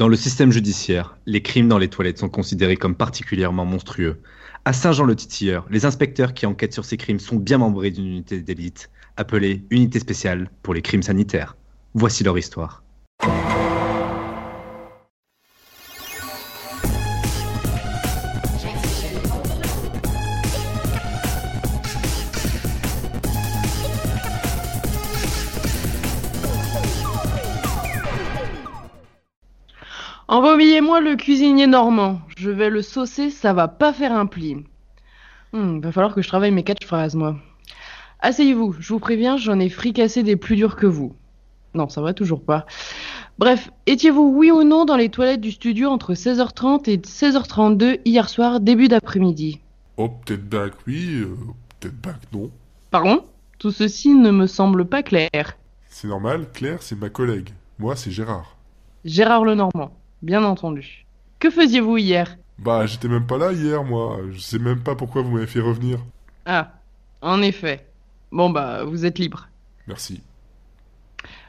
Dans le système judiciaire, les crimes dans les toilettes sont considérés comme particulièrement monstrueux. À Saint-Jean-le-Titilleur, les inspecteurs qui enquêtent sur ces crimes sont bien membrés d'une unité d'élite, appelée Unité spéciale pour les crimes sanitaires. Voici leur histoire. Envoyez-moi le cuisinier normand. Je vais le saucer, ça va pas faire un pli. Hmm, va falloir que je travaille mes catchphrases, moi. Asseyez-vous, je vous préviens, j'en ai fricassé des plus durs que vous. Non, ça va toujours pas. Bref, étiez-vous oui ou non dans les toilettes du studio entre 16h30 et 16h32 hier soir, début d'après-midi? Oh, peut-être que oui, euh, peut-être que non. Pardon? Tout ceci ne me semble pas clair. C'est normal, Claire, c'est ma collègue. Moi, c'est Gérard. Gérard Lenormand, bien entendu. Que faisiez-vous hier? Bah, j'étais même pas là hier, moi. Je sais même pas pourquoi vous m'avez fait revenir. Ah, en effet. Bon bah, vous êtes libre. Merci.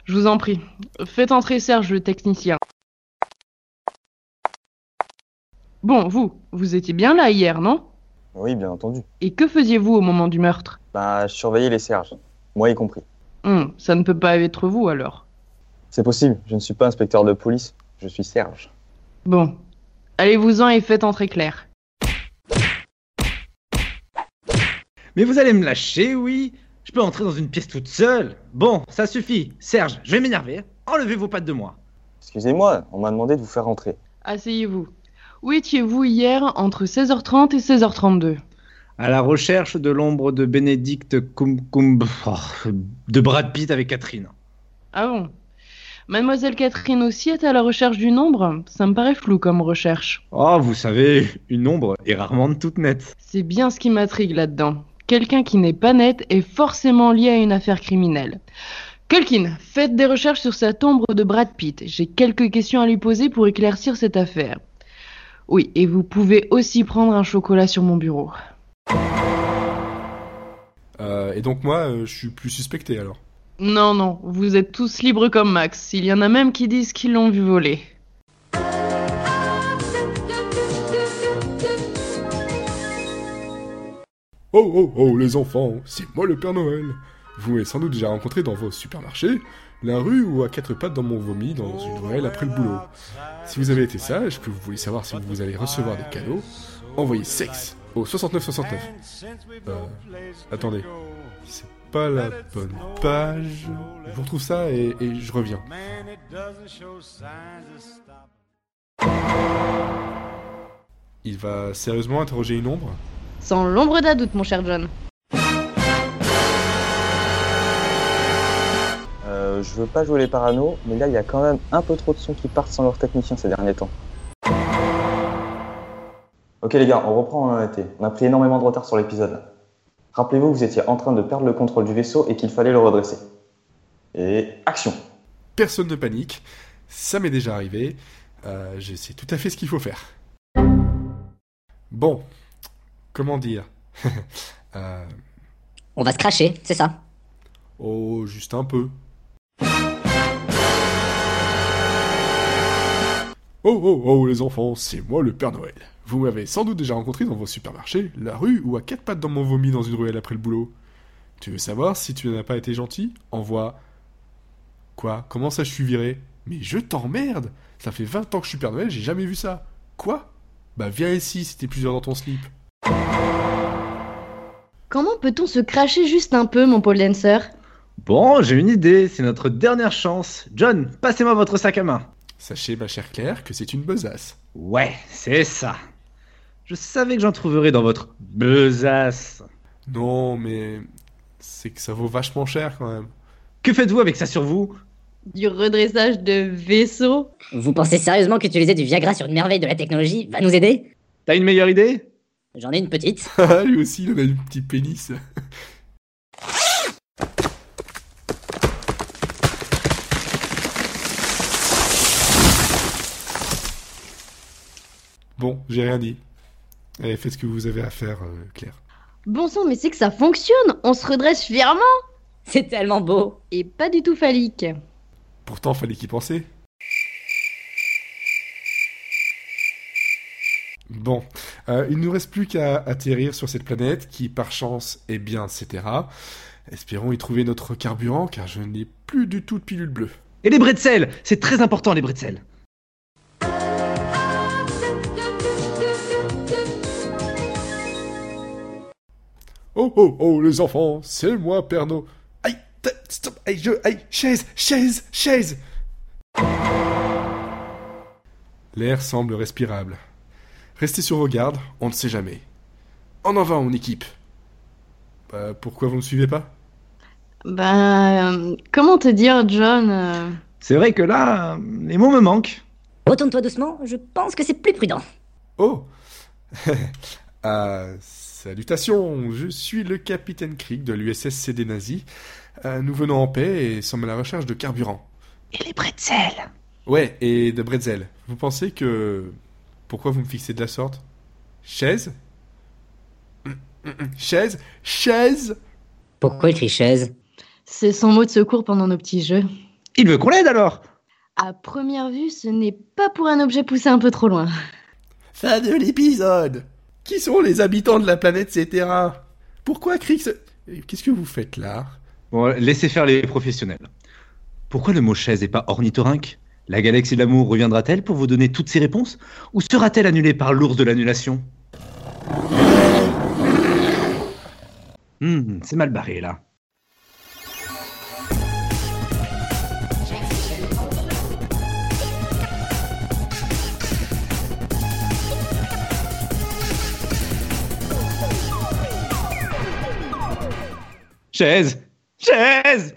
Je vous en prie. Faites entrer Serge, le technicien. Bon, vous, vous étiez bien là hier, non? Oui, bien entendu. Et que faisiez-vous au moment du meurtre? Bah, je surveillais les Serges. Moi y compris. Hum, Ça ne peut pas être vous alors. C'est possible, je ne suis pas inspecteur de police, je suis Serge. Bon, allez-vous-en et faites entrer Claire. Mais vous allez me lâcher, oui Je peux entrer dans une pièce toute seule Bon, ça suffit. Serge, je vais m'énerver. Enlevez vos pattes de moi. Excusez-moi, on m'a demandé de vous faire rentrer. Asseyez-vous. Où étiez-vous hier entre 16h30 et 16h32 À la recherche de l'ombre de Bénédicte Cumcumb... oh, de Brad Pitt avec Catherine. Ah bon? Mademoiselle Catherine aussi est à la recherche du nombre Ça me paraît flou comme recherche. Oh, vous savez, une ombre est rarement toute nette. C'est bien ce qui m'intrigue là-dedans. Quelqu'un qui n'est pas net est forcément lié à une affaire criminelle. Culkin, faites des recherches sur cette ombre de Brad Pitt. J'ai quelques questions à lui poser pour éclaircir cette affaire. Oui, et vous pouvez aussi prendre un chocolat sur mon bureau. Euh, et donc moi, euh, je suis plus suspecté alors. Non, non, vous êtes tous libres comme Max. Il y en a même qui disent qu'ils l'ont vu voler. Oh oh oh les enfants, c'est moi le Père Noël. Vous m'avez sans doute déjà rencontré dans vos supermarchés, la rue ou à quatre pattes dans mon vomi dans une ruelle après le boulot. Si vous avez été sage, que vous voulez savoir si vous allez recevoir des cadeaux, envoyez sexe au 6969. Euh, attendez, c'est pas la bonne page. Je vous retrouve ça et, et je reviens. Il va sérieusement interroger une ombre? Sans l'ombre d'un doute, mon cher John. Euh, je veux pas jouer les parano, mais là il y a quand même un peu trop de sons qui partent sans leur technicien ces derniers temps. Ok les gars, on reprend en était. On a pris énormément de retard sur l'épisode là. Rappelez-vous que vous étiez en train de perdre le contrôle du vaisseau et qu'il fallait le redresser. Et action Personne ne panique, ça m'est déjà arrivé, euh, je sais tout à fait ce qu'il faut faire. Bon, comment dire? Euh, On va se cracher, c'est ça. Oh, juste un peu. Oh oh oh les enfants, c'est moi le Père Noël. Vous m'avez sans doute déjà rencontré dans vos supermarchés, la rue ou à quatre pattes dans mon vomi dans une ruelle après le boulot. Tu veux savoir si tu n'as pas été gentil? Envoie. Quoi? Comment ça je suis viré? Mais je t'emmerde Ça fait 20 ans que je suis Père Noël, j'ai jamais vu ça. Quoi? Bah viens ici si t'es plusieurs dans ton slip. Comment peut-on se cracher juste un peu, mon Paul Dancer? Bon, j'ai une idée, c'est notre dernière chance. John, passez-moi votre sac à main. Sachez, ma chère Claire, que c'est une besace. Ouais, c'est ça. Je savais que j'en trouverais dans votre besace. Non, mais c'est que ça vaut vachement cher quand même. Que faites-vous avec ça sur vous? Du redressage de vaisseau Vous pensez sérieusement qu'utiliser du Viagra sur une merveille de la technologie va nous aider? T'as une meilleure idée? J'en ai une petite. Ah, lui aussi, il en a une petite pénis. Bon, j'ai rien dit. Allez, faites ce que vous avez à faire, euh, Claire. Bon sang, mais c'est que ça fonctionne On se redresse fièrement C'est tellement beau. Et pas du tout phallique. Pourtant, fallait y penser. Bon, euh, il ne nous reste plus qu'à atterrir sur cette planète qui, par chance, est bien, etc. Espérons y trouver notre carburant, car je n'ai plus du tout de pilule bleue. Et les bretzels C'est très important, les bretzels. Oh oh oh, les enfants, c'est moi, Père Noël. Aïe, stop, aïe, je, aïe, chaise, chaise, chaise. L'air semble respirable. Restez sur vos gardes, on ne sait jamais. En avant, mon équipe. Bah, pourquoi vous ne suivez pas? Bah, euh, comment te dire, John? Euh, C'est vrai que là, les mots me manquent. Retourne-toi doucement, je pense que c'est plus prudent. Oh Ah, salutations, je suis le capitaine Krieg de l'USS CD Nazi. Euh, nous venons en paix et sommes à la recherche de carburant. Et les bretzels Ouais, et de bretzel. Vous pensez que... Pourquoi vous me fixez de la sorte? Chaise? Chaise? Chaise? Pourquoi il crie chaise? C'est son mot de secours pendant nos petits jeux. Il veut qu'on l'aide alors À première vue, ce n'est pas pour un objet poussé un peu trop loin. Fin de l'épisode Qui sont les habitants de la planète Cetera? Pourquoi se... Qu'est-ce que vous faites là? Bon, laissez faire les professionnels. Pourquoi le mot chaise et pas ornithorynque? La galaxie de l'amour reviendra-t-elle pour vous donner toutes ces réponses? Ou sera-t-elle annulée par l'ours de l'annulation? Hmm, c'est mal barré là. Chaise Chaise